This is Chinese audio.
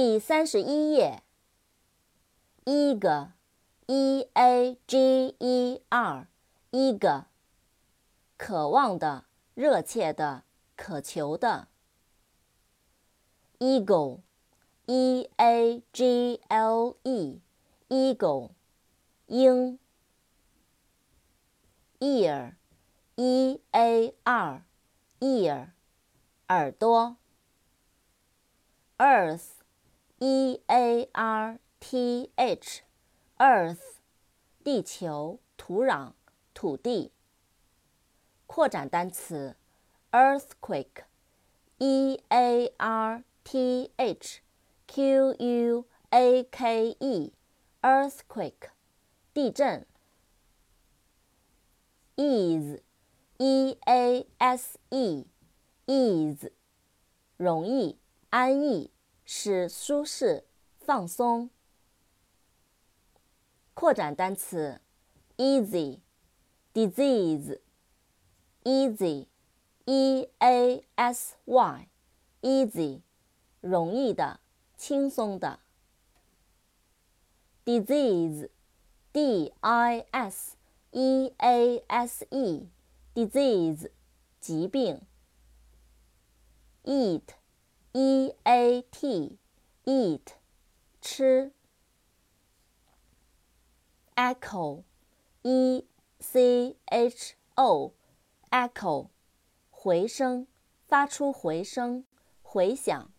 第三十一页。eager，e a g e r，eager，渴望的、热切的、渴求的。eagle，e a g l e，eagle，鹰。ear，e a r，ear，耳朵。E A R T H，Earth，地球、土壤、土地。扩展单词：earthquake，e a r t h q u a k e，earthquake，地震。ease，e a s e，ease，容易、安逸、使舒适、放松。扩展单词：easy，disease，easy，e a s y，easy，容易的、轻松的。disease，d i s。e a s e disease 疾病。eat e a t eat 吃。echo e c h o echo 回声，发出回声，回响。